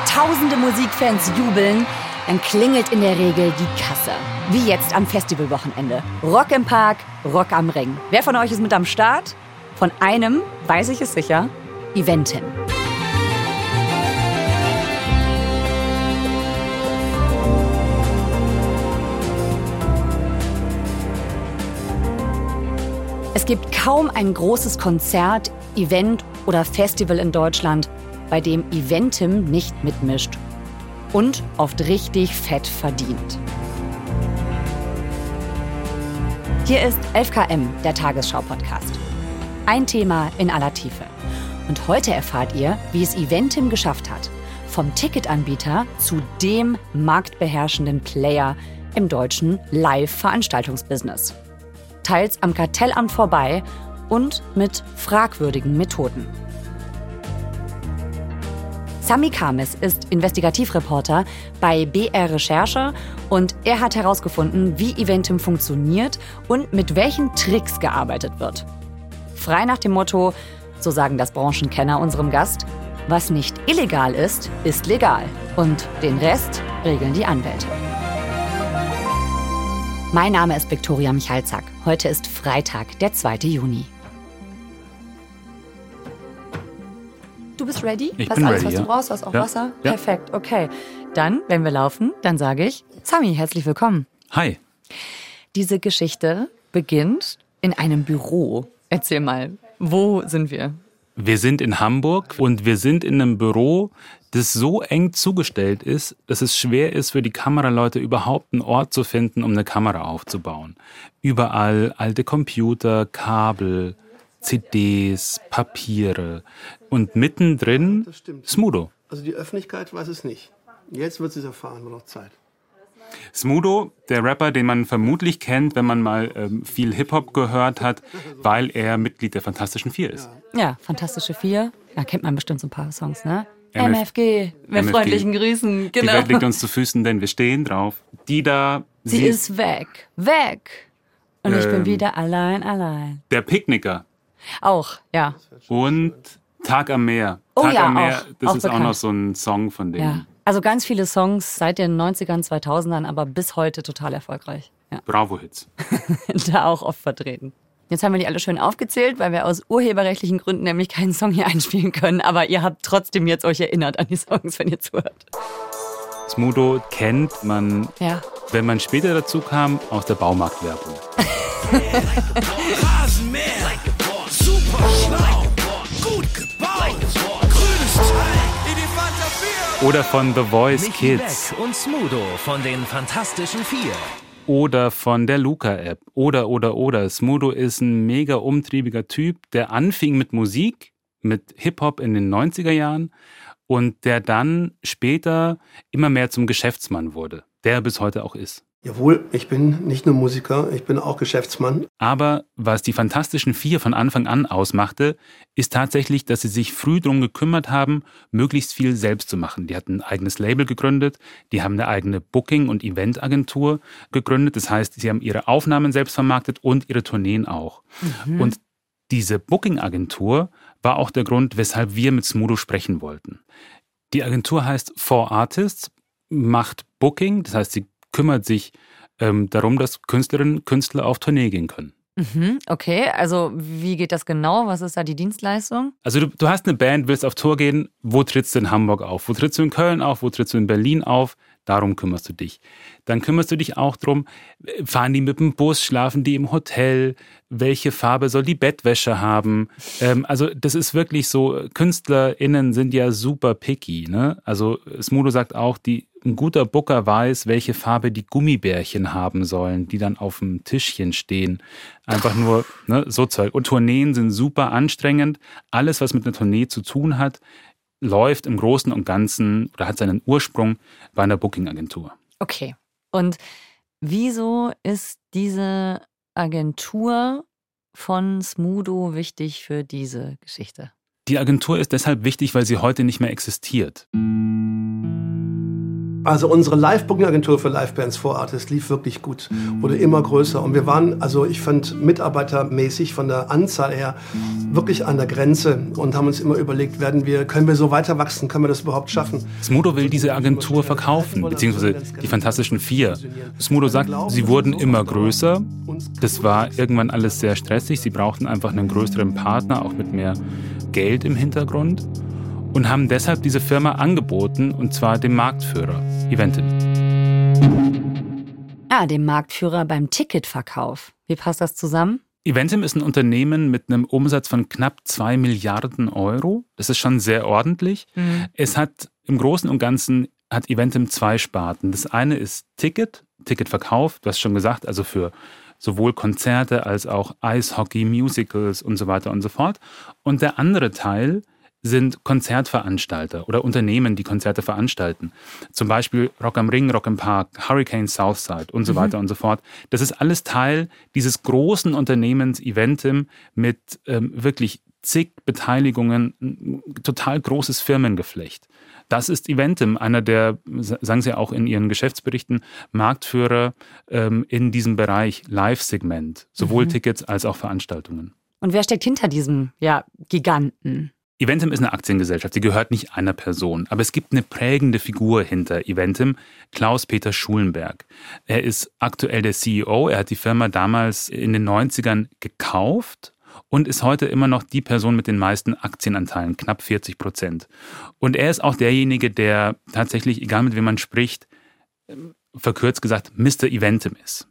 Wenn zehntausende Musikfans jubeln, dann klingelt in der Regel die Kasse. Wie jetzt am Festivalwochenende. Rock im Park, Rock am Ring. Wer von euch ist mit am Start? Von einem weiß ich es sicher, Eventim. Es gibt kaum ein großes Konzert, Event oder Festival in Deutschland, bei dem Eventim nicht mitmischt und oft richtig fett verdient. Hier ist 11KM, der Tagesschau-Podcast. Ein Thema in aller Tiefe. Und heute erfahrt ihr, wie es Eventim geschafft hat, vom Ticketanbieter zu dem marktbeherrschenden Player im deutschen Live-Veranstaltungsbusiness. Teils am Kartellamt vorbei und mit fragwürdigen Methoden. Sami Kamis ist Investigativreporter bei BR Recherche und er hat herausgefunden, wie Eventim funktioniert und mit welchen Tricks gearbeitet wird. Frei nach dem Motto, so sagen das Branchenkenner unserem Gast, was nicht illegal ist, ist legal und den Rest regeln die Anwälte. Mein Name ist Viktoria Michalzack. Heute ist Freitag, der 2. Juni. Du bist ready? Ich Hast bin alles, ready, was du ja. brauchst? Hast auch Ja. Wasser? Ja. Perfekt, okay. Dann, wenn wir laufen, dann sage ich, Sami, herzlich willkommen. Hi. Diese Geschichte beginnt in einem Büro. Erzähl mal, wo sind wir? Wir sind in Hamburg und wir sind in einem Büro, das so eng zugestellt ist, dass es schwer ist für die Kameraleute überhaupt einen Ort zu finden, um eine Kamera aufzubauen. Überall alte Computer, Kabel, CDs, Papiere und mittendrin Das stimmt. Smudo. Also die Öffentlichkeit weiß es nicht. Jetzt wird sie es erfahren, nur noch Zeit. Smudo, der Rapper, den man vermutlich kennt, wenn man mal ähm, viel Hip-Hop gehört hat, weil er Mitglied der Fantastischen Vier ist. Ja, Fantastische Vier. Da kennt man bestimmt so ein paar Songs, ne? MF MFG, mit MFG. freundlichen Grüßen, Die genau. Welt liegt uns zu Füßen, denn wir stehen drauf. Die da, Sie ist weg, weg. Und ich bin Ähm. wieder allein, allein. der Picknicker Auch, ja. und Tag am Meer. Oh Tag ja, am Meer, auch- das auch ist auch bekannt. noch so ein Song von denen. ja. Also ganz viele Songs seit den 90ern, 2000ern, aber bis heute total erfolgreich. Ja. Bravo-Hits. da auch oft vertreten. Jetzt haben wir die alle schön aufgezählt, weil wir aus urheberrechtlichen Gründen nämlich keinen Song hier einspielen können. Aber ihr habt trotzdem jetzt euch erinnert an die Songs, wenn ihr zuhört. Smudo kennt man, Ja. wenn man später dazu kam, aus der Baumarktwerbung. Rasenmäher, super Oder von The Voice Michi Kids. Beck und Smudo von den Fantastischen Vier. Oder von der Luca-App. Oder, oder, oder. Smudo ist ein mega umtriebiger Typ, der anfing mit Musik, mit Hip-Hop in den 90er Jahren und der dann später immer mehr zum Geschäftsmann wurde, der er bis heute auch ist. Jawohl, ich bin nicht nur Musiker, ich bin auch Geschäftsmann. Aber was die Fantastischen Vier von Anfang an ausmachte, ist tatsächlich, dass sie sich früh darum gekümmert haben, möglichst viel selbst zu machen. Die hatten ein eigenes Label gegründet, die haben eine eigene Booking- und Eventagentur gegründet. Das heißt, sie haben ihre Aufnahmen selbst vermarktet und ihre Tourneen auch. Und diese Booking-Agentur war auch der Grund, weshalb wir mit Smudo sprechen wollten. Die Agentur heißt Four Artists, macht Booking, das heißt, sie kümmert sich ähm, darum, dass Künstlerinnen und Künstler auf Tournee gehen können. Mhm, okay, also wie geht das genau? Was ist da die Dienstleistung? Also du, du hast eine Band, willst auf Tour gehen, wo trittst du in Hamburg auf? Wo trittst du in Köln auf? Wo trittst du in Berlin auf? Darum kümmerst du dich. Dann kümmerst du dich auch drum, äh, fahren die mit dem Bus, schlafen die im Hotel, welche Farbe soll die Bettwäsche haben? Ähm, also das ist wirklich so, KünstlerInnen sind ja super picky. Ne? Also Smudo sagt auch, die, ein guter Booker weiß, welche Farbe die Gummibärchen haben sollen, die dann auf dem Tischchen stehen. Einfach nur ne, so Zeug. Und Tourneen sind super anstrengend. Alles, was mit einer Tournee zu tun hat, läuft im Großen und Ganzen oder hat seinen Ursprung bei einer Booking-Agentur. Okay. Und wieso ist diese Agentur von Smudo wichtig für diese Geschichte? Die Agentur ist deshalb wichtig, weil sie heute nicht mehr existiert. Also unsere Live-Booking-Agentur für Live-Bands vor Artists lief wirklich gut, wurde immer größer und wir waren, also ich fand mitarbeitermäßig von der Anzahl her wirklich an der Grenze und haben uns immer überlegt, werden wir, können wir so weiter wachsen, können wir das überhaupt schaffen? Smudo will diese Agentur verkaufen, beziehungsweise die Fantastischen Vier. Smudo sagt, sie wurden immer größer. Das war irgendwann alles sehr stressig. Sie brauchten einfach einen größeren Partner, auch mit mehr Geld im Hintergrund und haben deshalb diese Firma angeboten, und zwar dem Marktführer, Eventim. Ah, dem Marktführer beim Ticketverkauf. Wie passt das zusammen? Eventim ist ein Unternehmen mit einem Umsatz von knapp 2 Milliarden Euro. Das ist schon sehr ordentlich. Mhm. Es hat im Großen und Ganzen hat Eventim zwei Sparten. Das eine ist Ticket, Ticketverkauf, du hast schon gesagt, also für sowohl Konzerte als auch Eishockey, Musicals und so weiter und so fort. Und der andere Teil sind Konzertveranstalter oder Unternehmen, die Konzerte veranstalten. Zum Beispiel Rock am Ring, Rock im Park, Hurricane Southside und so mhm. weiter und so fort. Das ist alles Teil dieses großen Unternehmens Eventim mit ähm, wirklich zig Beteiligungen, total großes Firmengeflecht. Das ist Eventim, einer der, sagen Sie auch in Ihren Geschäftsberichten, Marktführer ähm, in diesem Bereich Live-Segment, sowohl mhm. Tickets als auch Veranstaltungen. Und wer steckt hinter diesem ja, Giganten? Eventim ist eine Aktiengesellschaft, sie gehört nicht einer Person, aber es gibt eine prägende Figur hinter Eventim, Klaus-Peter Schulenberg. Er ist aktuell der CEO, er hat die Firma damals in den 90ern gekauft und ist heute immer noch die Person mit den meisten Aktienanteilen, knapp 40 Prozent. Und er ist auch derjenige, der tatsächlich, egal mit wem man spricht, verkürzt gesagt, Mr. Eventim ist.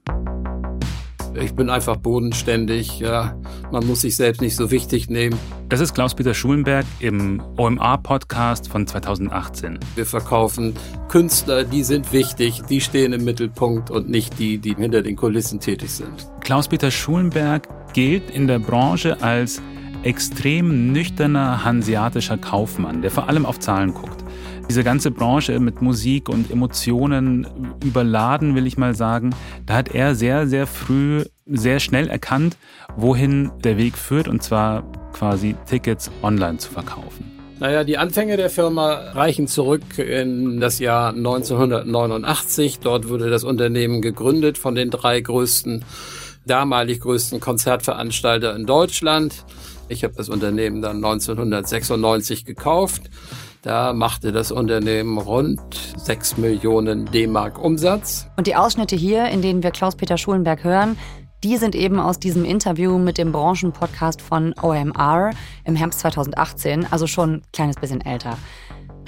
Ich bin einfach bodenständig. Ja. Man muss sich selbst nicht so wichtig nehmen. Das ist Klaus-Peter Schulenberg im OMA-Podcast von 2018. Wir verkaufen Künstler, die sind wichtig, die stehen im Mittelpunkt und nicht die, die hinter den Kulissen tätig sind. Klaus-Peter Schulenberg gilt in der Branche als extrem nüchterner hanseatischer Kaufmann, der vor allem auf Zahlen guckt diese ganze Branche mit Musik und Emotionen überladen, will ich mal sagen, da hat er sehr, sehr früh, sehr schnell erkannt, wohin der Weg führt, und zwar quasi Tickets online zu verkaufen. Naja, die Anfänge der Firma reichen zurück in das Jahr 1989. Dort wurde das Unternehmen gegründet von den drei größten, damalig größten Konzertveranstalter in Deutschland. Ich habe das Unternehmen dann 1996 gekauft. Da machte das Unternehmen rund 6 Millionen D-Mark Umsatz. Und die Ausschnitte hier, in denen wir Klaus-Peter Schulenberg hören, die sind eben aus diesem Interview mit dem Branchenpodcast von OMR im Herbst 2018, also schon ein kleines bisschen älter.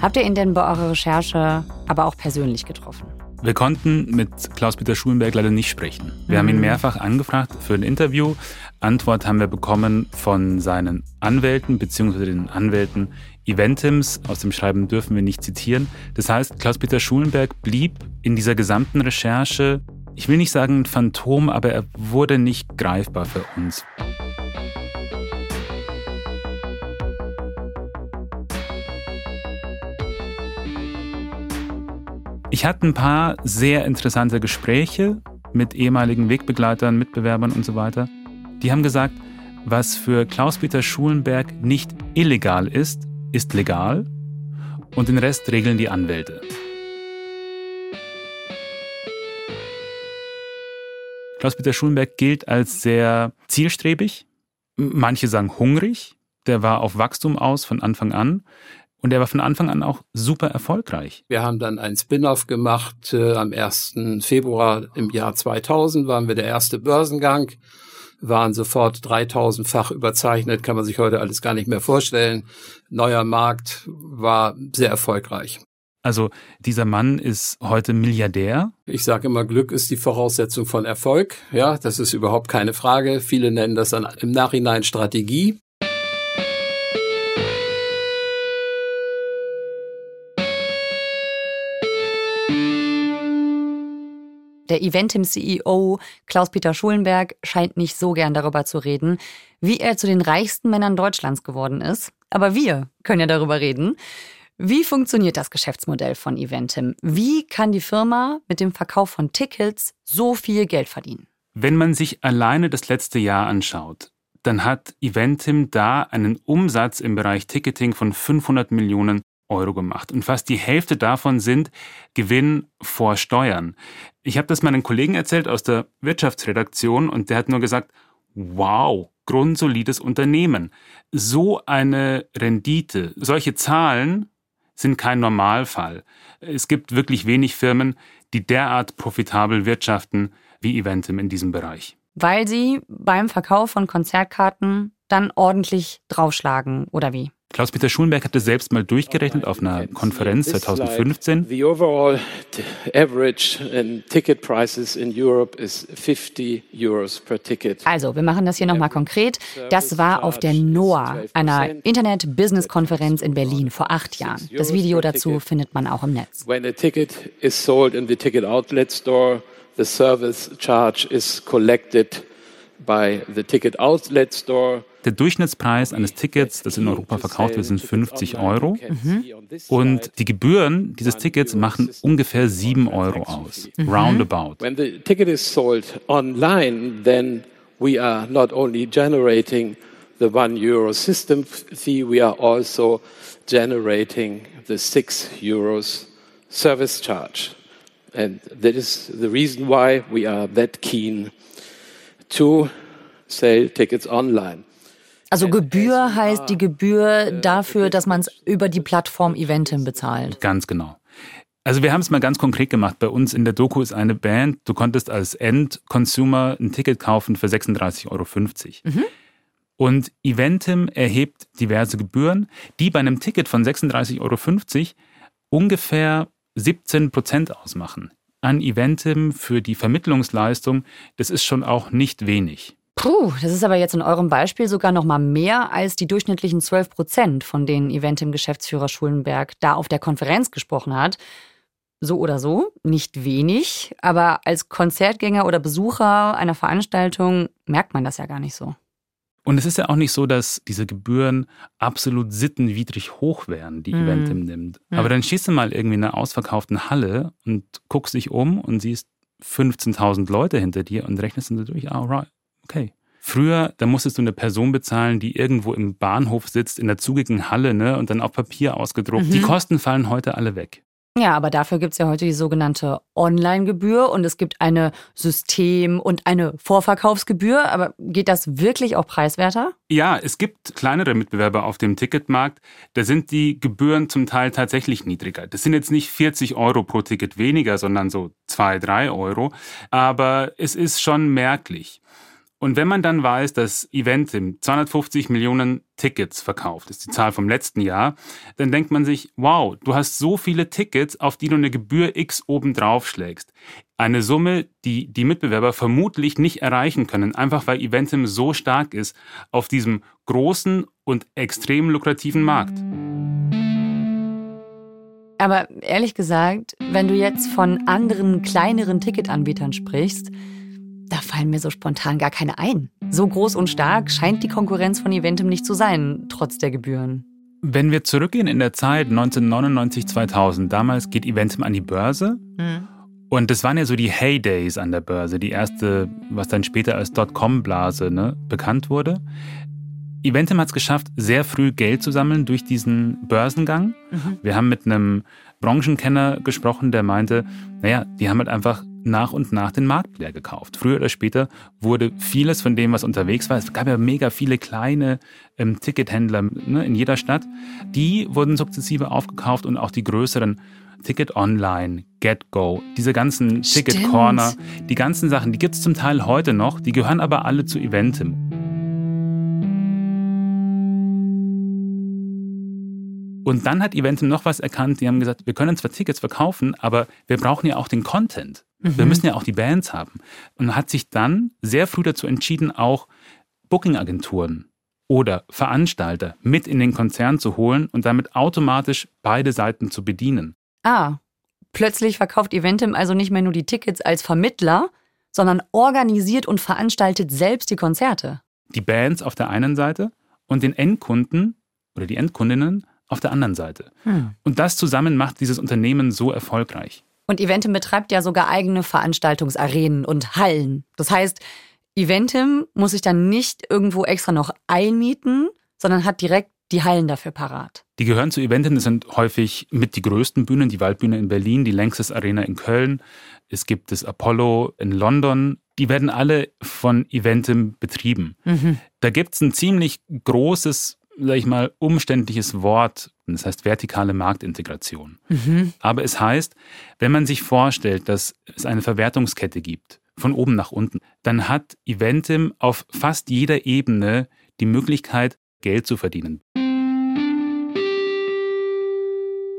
Habt ihr ihn denn bei eurer Recherche aber auch persönlich getroffen? Wir konnten mit Klaus-Peter Schulenberg leider nicht sprechen. Wir mhm. haben ihn mhm. mehrfach angefragt für ein Interview. Antwort haben wir bekommen von seinen Anwälten bzw. den Anwälten Eventims. Aus dem Schreiben dürfen wir nicht zitieren. Das heißt, Klaus-Peter Schulenberg blieb in dieser gesamten Recherche, ich will nicht sagen ein Phantom, aber er wurde nicht greifbar für uns. Ich hatte ein paar sehr interessante Gespräche mit ehemaligen Wegbegleitern, Mitbewerbern und so weiter. Die haben gesagt, was für Klaus-Peter Schulenberg nicht illegal ist, ist legal und den Rest regeln die Anwälte. Klaus-Peter Schulenberg gilt als sehr zielstrebig, manche sagen hungrig, der war auf Wachstum aus von Anfang an. Und er war von Anfang an auch super erfolgreich. Wir haben dann ein Spin-off gemacht. Äh, am 1. Februar im Jahr 2000 waren wir der erste Börsengang, waren sofort 3000-fach überzeichnet, kann man sich heute alles gar nicht mehr vorstellen. Neuer Markt war sehr erfolgreich. Also dieser Mann ist heute Milliardär. Ich sage immer, Glück ist die Voraussetzung von Erfolg. Ja, das ist überhaupt keine Frage. Viele nennen das dann im Nachhinein Strategie. Der Eventim-CEO Klaus-Peter Schulenberg scheint nicht so gern darüber zu reden, wie er zu den reichsten Männern Deutschlands geworden ist. Aber wir können ja darüber reden. Wie funktioniert das Geschäftsmodell von Eventim? Wie kann die Firma mit dem Verkauf von Tickets so viel Geld verdienen? Wenn man sich alleine das letzte Jahr anschaut, dann hat Eventim da einen Umsatz im Bereich Ticketing von 500 Millionen Euro gemacht. Und fast die Hälfte davon sind Gewinn vor Steuern. Ich habe das meinen Kollegen erzählt aus der Wirtschaftsredaktion und der hat nur gesagt, wow, grundsolides Unternehmen. So eine Rendite, solche Zahlen sind kein Normalfall. Es gibt wirklich wenig Firmen, die derart profitabel wirtschaften wie Eventim in diesem Bereich. Weil sie beim Verkauf von Konzertkarten dann ordentlich draufschlagen, oder wie? Klaus-Peter Schulenberg hat das selbst mal durchgerechnet auf einer Konferenz 2015. The overall average in ticket prices in Europe is 50 euros per ticket. Also, wir machen das hier nochmal konkret. Das war auf der NOAA, einer Internet-Business-Konferenz in Berlin vor acht Jahren. Das Video dazu findet man auch im Netz. When a ticket is sold in the ticket outlet store, the service charge is collected Der Durchschnittspreis eines Tickets, das in Europa verkauft wird, sind 50 Euro. Und die Gebühren dieses Tickets machen ungefähr 7 Euro aus. Roundabout. When the ticket is sold online, then we are not only generating the one euro system fee, we are also generating the six euros service charge. And that is the reason why we are that keen to sell tickets online. Also Gebühr heißt die Gebühr dafür, dass man es über die Plattform Eventim bezahlt. Ganz genau. Also wir haben es mal ganz konkret gemacht. Bei uns in der Doku ist eine Band, du konntest als End-Consumer ein Ticket kaufen für 36,50 Euro. Und Eventim erhebt diverse Gebühren, die bei einem Ticket von 36,50 Euro ungefähr 17 Prozent ausmachen. An Eventim für die Vermittlungsleistung, das ist schon auch nicht wenig. Puh, das ist aber jetzt in eurem Beispiel sogar noch mal mehr als die durchschnittlichen 12 Prozent, von denen Eventim-Geschäftsführer Schulenberg da auf der Konferenz gesprochen hat. So oder so, nicht wenig, aber als Konzertgänger oder Besucher einer Veranstaltung merkt man das ja gar nicht so. Und es ist ja auch nicht so, dass diese Gebühren absolut sittenwidrig hoch wären, die Mhm. Eventim nimmt. Aber dann stehst du mal irgendwie in einer ausverkauften Halle und guckst dich um und siehst 15.000 Leute hinter dir und rechnest dann durch, ah, right, okay. Früher, da musstest du eine Person bezahlen, die irgendwo im Bahnhof sitzt, in der zugigen Halle, ne, und dann auf Papier ausgedruckt. Mhm. Die Kosten fallen heute alle weg. Ja, aber dafür gibt's ja heute die sogenannte Online-Gebühr und es gibt eine System- und eine Vorverkaufsgebühr. Aber geht das wirklich auch preiswerter? Ja, es gibt kleinere Mitbewerber auf dem Ticketmarkt. Da sind die Gebühren zum Teil tatsächlich niedriger. Das sind jetzt nicht 40 Euro pro Ticket weniger, sondern so 2, 3 Euro. Aber es ist schon merklich. Und wenn man dann weiß, dass Eventim 250 Millionen Tickets verkauft, ist die Zahl vom letzten Jahr, dann denkt man sich, wow, du hast so viele Tickets, auf die du eine Gebühr X oben drauf schlägst. Eine Summe, die die Mitbewerber vermutlich nicht erreichen können, einfach weil Eventim so stark ist auf diesem großen und extrem lukrativen Markt. Aber ehrlich gesagt, wenn du jetzt von anderen kleineren Ticketanbietern sprichst, da fallen mir so spontan gar keine ein. So groß und stark scheint die Konkurrenz von Eventim nicht zu sein, trotz der Gebühren. Wenn wir zurückgehen in der Zeit 1999, 2000, damals geht Eventim an die Börse. Und das waren ja so die Heydays an der Börse, die erste, was dann später als Dotcom-Blase ne, bekannt wurde. Eventim hat es geschafft, sehr früh Geld zu sammeln durch diesen Börsengang. Wir haben mit einem Branchenkenner gesprochen, der meinte, naja, die haben halt einfach nach und nach den Markt leer gekauft. Früher oder später wurde vieles von dem, was unterwegs war, es gab ja mega viele kleine ähm, Tickethändler ne, in jeder Stadt, die wurden sukzessive aufgekauft und auch die größeren Ticket Online, GetGo, diese ganzen Ticket. Corner, die ganzen Sachen, die gibt es zum Teil heute noch, die gehören aber alle zu Eventim. Und dann hat Eventim noch was erkannt. Die haben gesagt, wir können zwar Tickets verkaufen, aber wir brauchen ja auch den Content. Wir müssen ja auch die Bands haben. Und hat sich dann sehr früh dazu entschieden, auch Booking-Agenturen oder Veranstalter mit in den Konzern zu holen und damit automatisch beide Seiten zu bedienen. Ah, plötzlich verkauft Eventim also nicht mehr nur die Tickets als Vermittler, sondern organisiert und veranstaltet selbst die Konzerte. Die Bands auf der einen Seite und den Endkunden oder die Endkundinnen auf der anderen Seite. Und das zusammen macht dieses Unternehmen so erfolgreich. Und Eventim betreibt ja sogar eigene Veranstaltungsarenen und Hallen. Das heißt, Eventim muss sich dann nicht irgendwo extra noch einmieten, sondern hat direkt die Hallen dafür parat. Die gehören zu Eventen, das sind häufig mit die größten Bühnen, die Waldbühne in Berlin, die Längstes Arena in Köln, es gibt das Apollo in London, die werden alle von Eventim betrieben. Mhm. Da gibt es ein ziemlich großes, sag ich mal, umständliches Wort, das heißt vertikale Marktintegration. Mhm. Aber es heißt, wenn man sich vorstellt, dass es eine Verwertungskette gibt, von oben nach unten, dann hat Eventim auf fast jeder Ebene die Möglichkeit, Geld zu verdienen.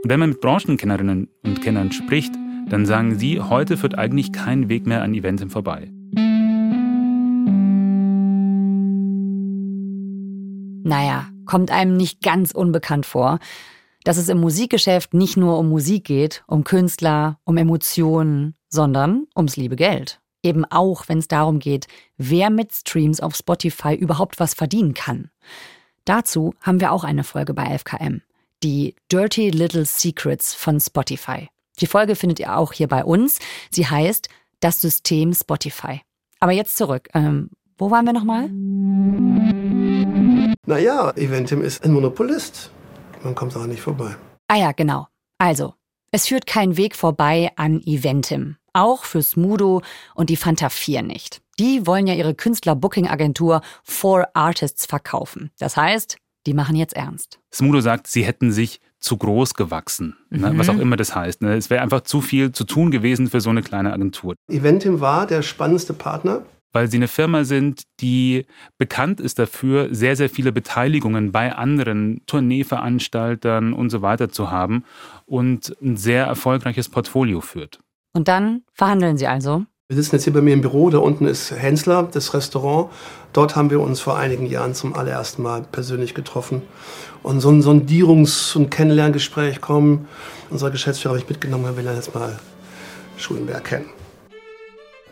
Und wenn man mit Branchenkennerinnen und Kennern spricht, dann sagen sie, heute führt eigentlich kein Weg mehr an Eventim vorbei. Naja, kommt einem nicht ganz unbekannt vor, dass es im Musikgeschäft nicht nur um Musik geht, um Künstler, um Emotionen, sondern ums liebe Geld. Eben auch, wenn es darum geht, wer mit Streams auf Spotify überhaupt was verdienen kann. Dazu haben wir auch eine Folge bei FKM. Die Dirty Little Secrets von Spotify. Die Folge findet ihr auch hier bei uns. Sie heißt Das System Spotify. Aber jetzt zurück. Ähm, wo waren wir nochmal? Naja, Eventim ist ein Monopolist. Man kommt auch nicht vorbei. Ah ja, genau. Also, es führt kein Weg vorbei an Eventim. Auch für Smudo und die Fanta 4 nicht. Die wollen ja ihre Künstler-Booking-Agentur For Artists verkaufen. Das heißt, die machen jetzt ernst. Smudo sagt, sie hätten sich zu groß gewachsen, ne? mhm. was auch immer das heißt. Ne? Es wäre einfach zu viel zu tun gewesen für so eine kleine Agentur. Eventim war der spannendste Partner. Weil sie eine Firma sind, die bekannt ist dafür, sehr, sehr viele Beteiligungen bei anderen Tourneeveranstaltern und so weiter zu haben und ein sehr erfolgreiches Portfolio führt. Und dann verhandeln sie also? Wir sitzen jetzt hier bei mir im Büro, da unten ist Hensler, das Restaurant. Dort haben wir uns vor einigen Jahren zum allerersten Mal persönlich getroffen. Und so ein Sondierungs- und Kennenlerngespräch kommen. Unser Geschäftsführer habe ich mitgenommen, wir lernen jetzt mal Schulenberg kennen.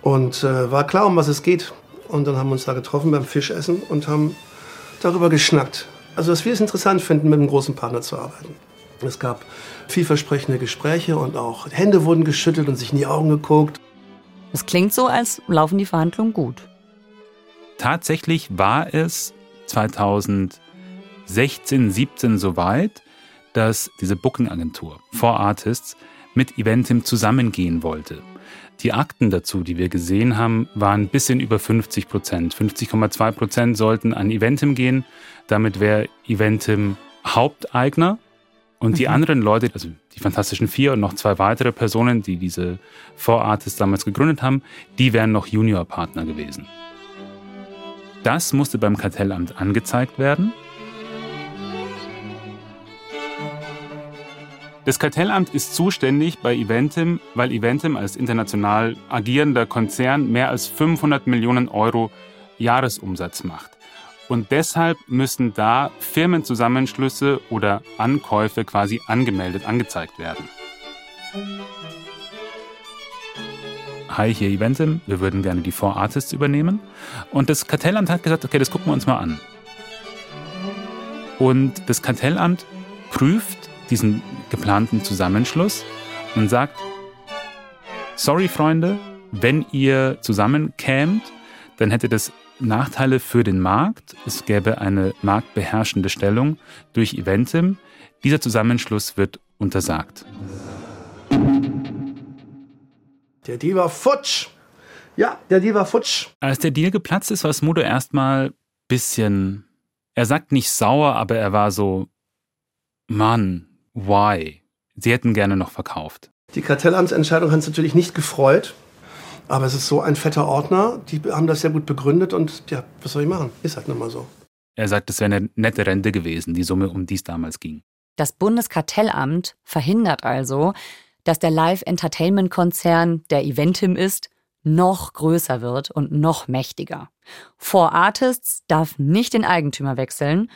Und äh, war klar, um was es geht. Und dann haben wir uns da getroffen beim Fischessen und haben darüber geschnackt. Also, dass wir es interessant finden, mit einem großen Partner zu arbeiten. Es gab vielversprechende Gespräche und auch Hände wurden geschüttelt und sich in die Augen geguckt. Es klingt so, als laufen die Verhandlungen gut. Tatsächlich war es 2016, 17 soweit, dass diese Booking-Agentur For Artists mit Eventim zusammengehen wollte. Die Akten dazu, die wir gesehen haben, waren ein bisschen über 50 Prozent. 50,2 Prozent sollten an Eventim gehen. Damit wäre Eventim Haupteigner und die mhm. anderen Leute, also die Fantastischen Vier und noch zwei weitere Personen, die diese Four Artists damals gegründet haben, die wären noch Juniorpartner gewesen. Das musste beim Kartellamt angezeigt werden. Das Kartellamt ist zuständig bei Eventim, weil Eventim als international agierender Konzern mehr als 500 Millionen Euro Jahresumsatz macht. Und deshalb müssen da Firmenzusammenschlüsse oder Ankäufe quasi angemeldet, angezeigt werden. Hi, hier Eventim, wir würden gerne die Four Artists übernehmen. Und das Kartellamt hat gesagt, okay, das gucken wir uns mal an. Und das Kartellamt prüft diesen geplanten Zusammenschluss und sagt, sorry Freunde, wenn ihr zusammenkämt, dann hätte das Nachteile für den Markt. Es gäbe eine marktbeherrschende Stellung durch Eventim. Dieser Zusammenschluss wird untersagt. Der Deal war futsch. Ja, der Deal war futsch. Als der Deal geplatzt ist, war Smudo erstmal bisschen, er sagt nicht sauer, aber er war so, Mann, why? Sie hätten gerne noch verkauft. Die Kartellamtsentscheidung hat uns natürlich nicht gefreut. Aber es ist so ein fetter Ordner, die haben das sehr gut begründet und ja, was soll ich machen? Ist halt nun mal so. Er sagt, es wäre eine nette Rente gewesen, die Summe, um die es damals ging. Das Bundeskartellamt verhindert also, dass der Live-Entertainment-Konzern, der Eventim ist, noch größer wird und noch mächtiger. Four Artists darf nicht den Eigentümer wechseln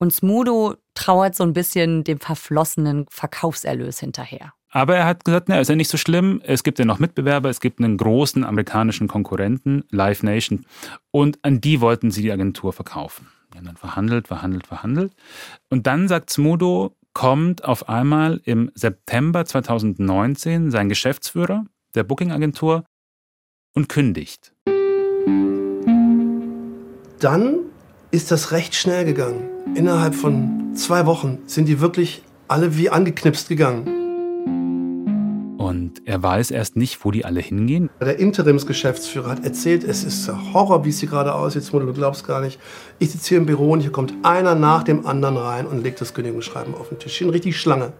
und Smudo trauert so ein bisschen dem verflossenen Verkaufserlös hinterher. Aber er hat gesagt, na, ist ja nicht so schlimm. Es gibt ja noch Mitbewerber. Es gibt einen großen amerikanischen Konkurrenten, Live Nation. Und an die wollten sie die Agentur verkaufen. Die haben dann verhandelt, verhandelt, verhandelt. Und dann sagt Smudo, kommt auf einmal im September 2019 sein Geschäftsführer der Booking-Agentur und kündigt. Dann ist das recht schnell gegangen. Innerhalb von zwei Wochen sind die wirklich alle wie angeknipst gegangen. Und er weiß erst nicht, wo die alle hingehen. Der Interimsgeschäftsführer hat erzählt, es ist Horror, wie es hier gerade aussieht. Du glaubst gar nicht. Ich sitze hier im Büro und hier kommt einer nach dem anderen rein und legt das Kündigungsschreiben auf den Tisch. Hier richtig Schlange.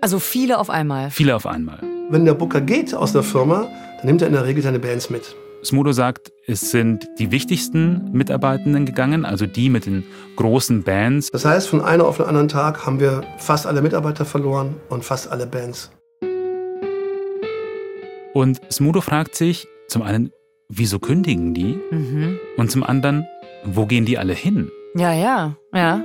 Also viele auf einmal. Viele auf einmal. Wenn der Booker geht aus der Firma, dann nimmt er in der Regel seine Bands mit. Smudo sagt, es sind die wichtigsten Mitarbeitenden gegangen, also die mit den großen Bands. Das heißt, von einem auf den anderen Tag haben wir fast alle Mitarbeiter verloren und fast alle Bands. Und Smudo fragt sich zum einen, wieso kündigen die? Mhm. Und zum anderen, wo gehen die alle hin? Ja, ja, ja.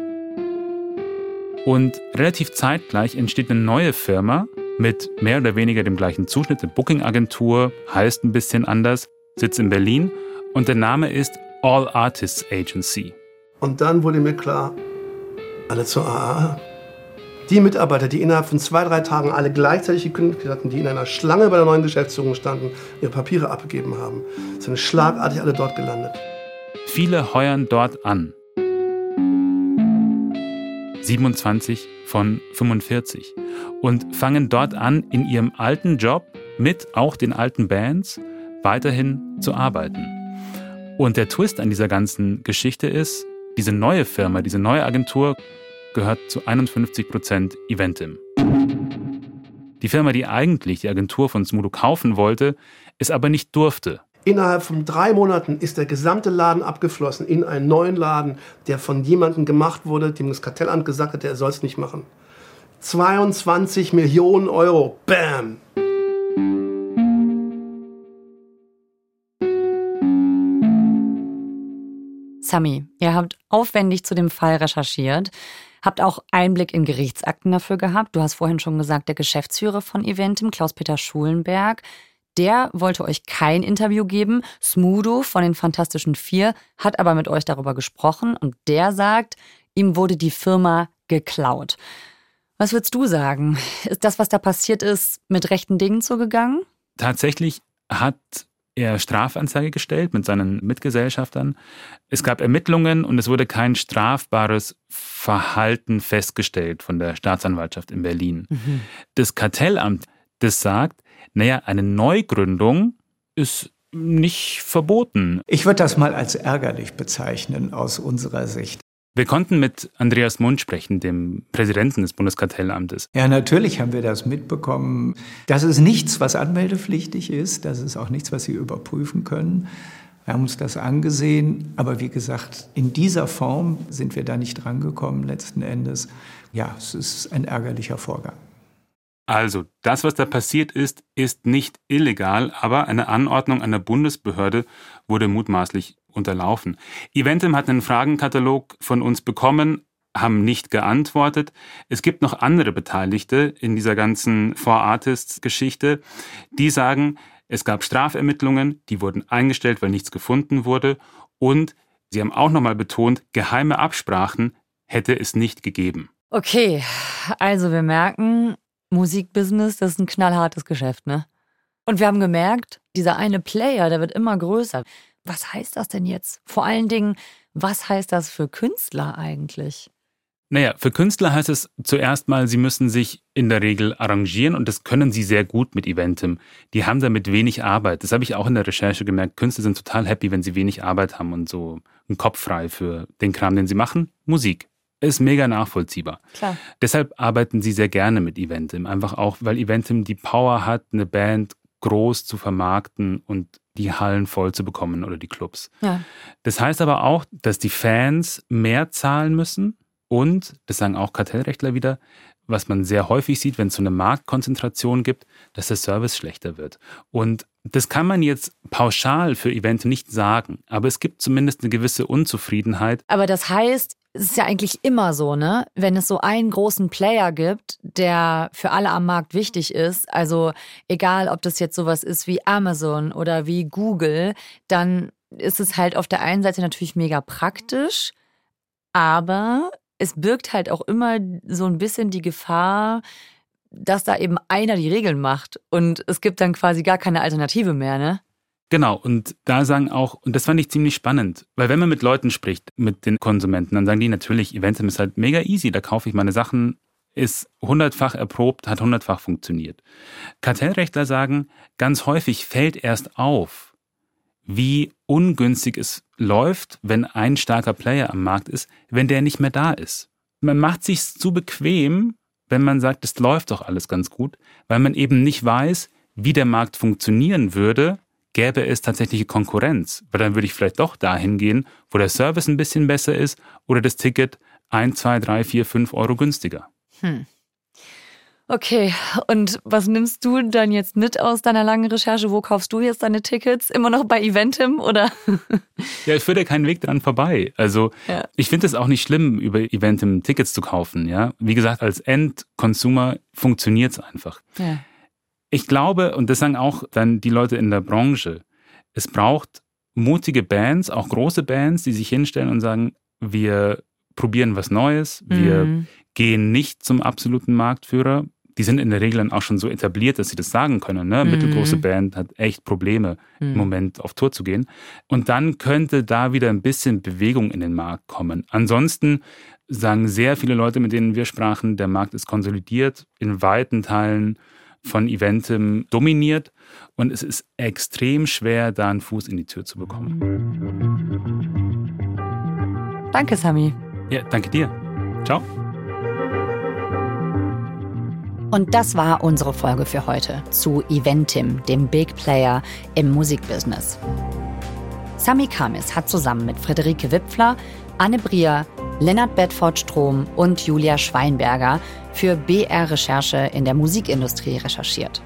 Und relativ zeitgleich entsteht eine neue Firma mit mehr oder weniger dem gleichen Zuschnitt, eine Booking-Agentur, heißt ein bisschen anders, sitzt in Berlin und der Name ist All Artists Agency. Und dann wurde mir klar, alle zur AA. Die Mitarbeiter, die innerhalb von zwei, drei Tagen alle gleichzeitig gekündigt hatten, die in einer Schlange bei der neuen Geschäftsführung standen, ihre Papiere abgegeben haben, sind schlagartig alle dort gelandet. Viele heuern dort an. 27 von 45 und fangen dort an, in ihrem alten Job mit auch den alten Bands weiterhin zu arbeiten. Und der Twist an dieser ganzen Geschichte ist, diese neue Firma, diese neue Agentur gehört zu 51 Prozent Eventim. Die Firma, die eigentlich die Agentur von Smudo kaufen wollte, es aber nicht durfte. Innerhalb von drei Monaten ist der gesamte Laden abgeflossen in einen neuen Laden, der von jemandem gemacht wurde, dem das Kartellamt gesagt hat, er soll es nicht machen. 22 Millionen Euro. Bam! Sami, ihr habt aufwendig zu dem Fall recherchiert, habt auch Einblick in Gerichtsakten dafür gehabt. Du hast vorhin schon gesagt, der Geschäftsführer von Eventim, Klaus-Peter Schulenberg, der wollte euch kein Interview geben. Smudo von den Fantastischen Vier hat aber mit euch darüber gesprochen und der sagt, ihm wurde die Firma geklaut. Was würdest du sagen? Ist das, was da passiert ist, mit rechten Dingen zugegangen? Tatsächlich hat er Strafanzeige gestellt mit seinen Mitgesellschaftern. Es gab Ermittlungen und es wurde kein strafbares Verhalten festgestellt von der Staatsanwaltschaft in Berlin. Mhm. Das Kartellamt, das sagt, naja, eine Neugründung ist nicht verboten. Ich würde das mal als ärgerlich bezeichnen aus unserer Sicht. Wir konnten mit Andreas Mund sprechen, dem Präsidenten des Bundeskartellamtes. Ja, natürlich haben wir das mitbekommen. Das ist nichts, was anmeldepflichtig ist. Das ist auch nichts, was Sie überprüfen können. Wir haben uns das angesehen. Aber wie gesagt, in dieser Form sind wir da nicht drangekommen letzten Endes. Ja, es ist ein ärgerlicher Vorgang. Also, das, was da passiert ist, ist nicht illegal, aber eine Anordnung einer Bundesbehörde wurde mutmaßlich unterlaufen. Eventim hat einen Fragenkatalog von uns bekommen, haben nicht geantwortet. Es gibt noch andere Beteiligte in dieser ganzen Four Artists-Geschichte, die sagen, es gab Strafermittlungen, die wurden eingestellt, weil nichts gefunden wurde. Und sie haben auch nochmal betont, geheime Absprachen hätte es nicht gegeben. Okay, also wir merken, Musikbusiness, das ist ein knallhartes Geschäft, ne? Und wir haben gemerkt, dieser eine Player, der wird immer größer. Was heißt das denn jetzt? Vor allen Dingen, was heißt das für Künstler eigentlich? Naja, für Künstler heißt es zuerst mal, sie müssen sich in der Regel arrangieren und das können sie sehr gut mit Eventim. Die haben damit wenig Arbeit. Das habe ich auch in der Recherche gemerkt. Künstler sind total happy, wenn sie wenig Arbeit haben und so einen Kopf frei für den Kram, den sie machen. Musik. Ist mega nachvollziehbar. Klar. Deshalb arbeiten sie sehr gerne mit Eventim. Einfach auch, weil Eventim die Power hat, eine Band groß zu vermarkten und die Hallen voll zu bekommen oder die Clubs. Ja. Das heißt aber auch, dass die Fans mehr zahlen müssen und, das sagen auch Kartellrechtler wieder, was man sehr häufig sieht, wenn es so eine Marktkonzentration gibt, dass der Service schlechter wird. Und das kann man jetzt pauschal für Events nicht sagen, aber es gibt zumindest eine gewisse Unzufriedenheit. Aber das heißt, es ist ja eigentlich immer so, ne? Wenn es so einen großen Player gibt, der für alle am Markt wichtig ist, also egal, ob das jetzt sowas ist wie Amazon oder wie Google, dann ist es halt auf der einen Seite natürlich mega praktisch, aber es birgt halt auch immer so ein bisschen die Gefahr, dass da eben einer die Regeln macht und es gibt dann quasi gar keine Alternative mehr, ne? Genau, und da sagen auch, und das fand ich ziemlich spannend, weil wenn man mit Leuten spricht, mit den Konsumenten, dann sagen die natürlich, Eventim ist halt mega easy, da kaufe ich meine Sachen, ist hundertfach erprobt, hat hundertfach funktioniert. Kartellrechtler sagen, ganz häufig fällt erst auf, wie ungünstig es läuft, wenn ein starker Player am Markt ist, wenn der nicht mehr da ist. Man macht sich zu bequem, wenn man sagt, es läuft doch alles ganz gut, weil man eben nicht weiß, wie der Markt funktionieren würde, gäbe es tatsächliche Konkurrenz. Weil dann würde ich vielleicht doch dahin gehen, wo der Service ein bisschen besser ist oder das Ticket 1, 2, 3, 4, 5 Euro günstiger. Hm. Okay, und was nimmst du dann jetzt mit aus deiner langen Recherche? Wo kaufst du jetzt deine Tickets? Immer noch bei Eventim oder? ja, ich führe ja keinen Weg dran vorbei. Also ja. ich finde es auch nicht schlimm, über Eventim Tickets zu kaufen. Ja, wie gesagt, als Endconsumer funktioniert es einfach. Ja. Ich glaube, und das sagen auch dann die Leute in der Branche, es braucht mutige Bands, auch große Bands, die sich hinstellen und sagen, wir probieren was Neues, wir mhm. gehen nicht zum absoluten Marktführer, die sind in der Regel dann auch schon so etabliert, dass sie das sagen können. Ne? Mhm. Mittelgroße Band hat echt Probleme, mhm. im Moment auf Tour zu gehen. Und dann könnte da wieder ein bisschen Bewegung in den Markt kommen. Ansonsten sagen sehr viele Leute, mit denen wir sprachen, der Markt ist konsolidiert, in weiten Teilen von Eventim dominiert und es ist extrem schwer, da einen Fuß in die Tür zu bekommen. Danke, Sami. Ja, danke dir. Ciao. Und das war unsere Folge für heute zu Eventim, dem Big Player im Musikbusiness. Sami Kamis hat zusammen mit Friederike Wipfler, Anne Brier, Lennart Bedford-Strom und Julia Schweinberger für BR Recherche in der Musikindustrie recherchiert.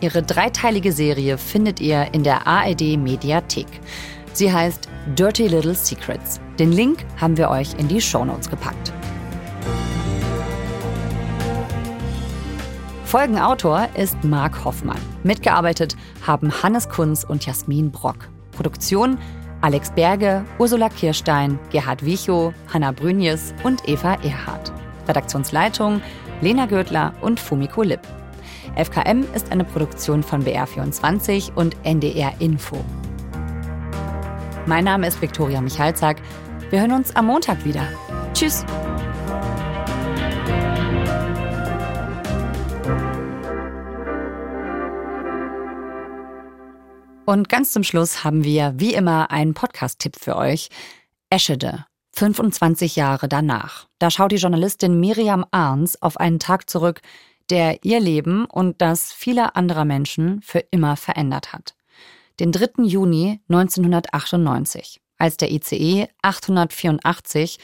Ihre dreiteilige Serie findet ihr in der ARD Mediathek. Sie heißt Dirty Little Secrets. Den Link haben wir euch in die Shownotes gepackt. Folgenautor ist Marc Hoffmann. Mitgearbeitet haben Hannes Kunz und Jasmin Brock. Produktion Alex Berge, Ursula Kirstein, Gerhard Wichow, Hanna Brünjes und Eva Erhardt. Redaktionsleitung Lena Gödler und Fumiko Lipp. FKM ist eine Produktion von BR24 und NDR Info. Mein Name ist Viktoria Michalzack. Wir hören uns am Montag wieder. Tschüss. Und ganz zum Schluss haben wir wie immer einen Podcast-Tipp für euch. Eschede, 25 Jahre danach. Da schaut die Journalistin Miriam Arns auf einen Tag zurück, der ihr Leben und das vieler anderer Menschen für immer verändert hat. Den 3. Juni 1998, als der ICE 884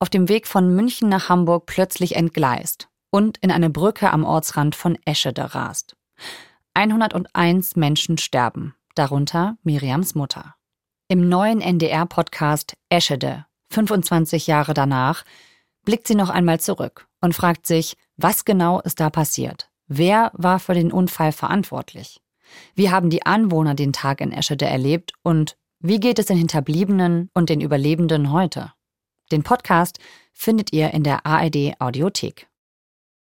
auf dem Weg von München nach Hamburg plötzlich entgleist und in eine Brücke am Ortsrand von Eschede rast. 101 Menschen sterben, darunter Miriams Mutter. Im neuen NDR-Podcast Eschede, 25 Jahre danach, blickt sie noch einmal zurück und fragt sich, was genau ist da passiert? Wer war für den Unfall verantwortlich? Wie haben die Anwohner den Tag in Eschede erlebt und wie geht es den Hinterbliebenen und den Überlebenden heute? Den Podcast findet ihr in der ARD Audiothek.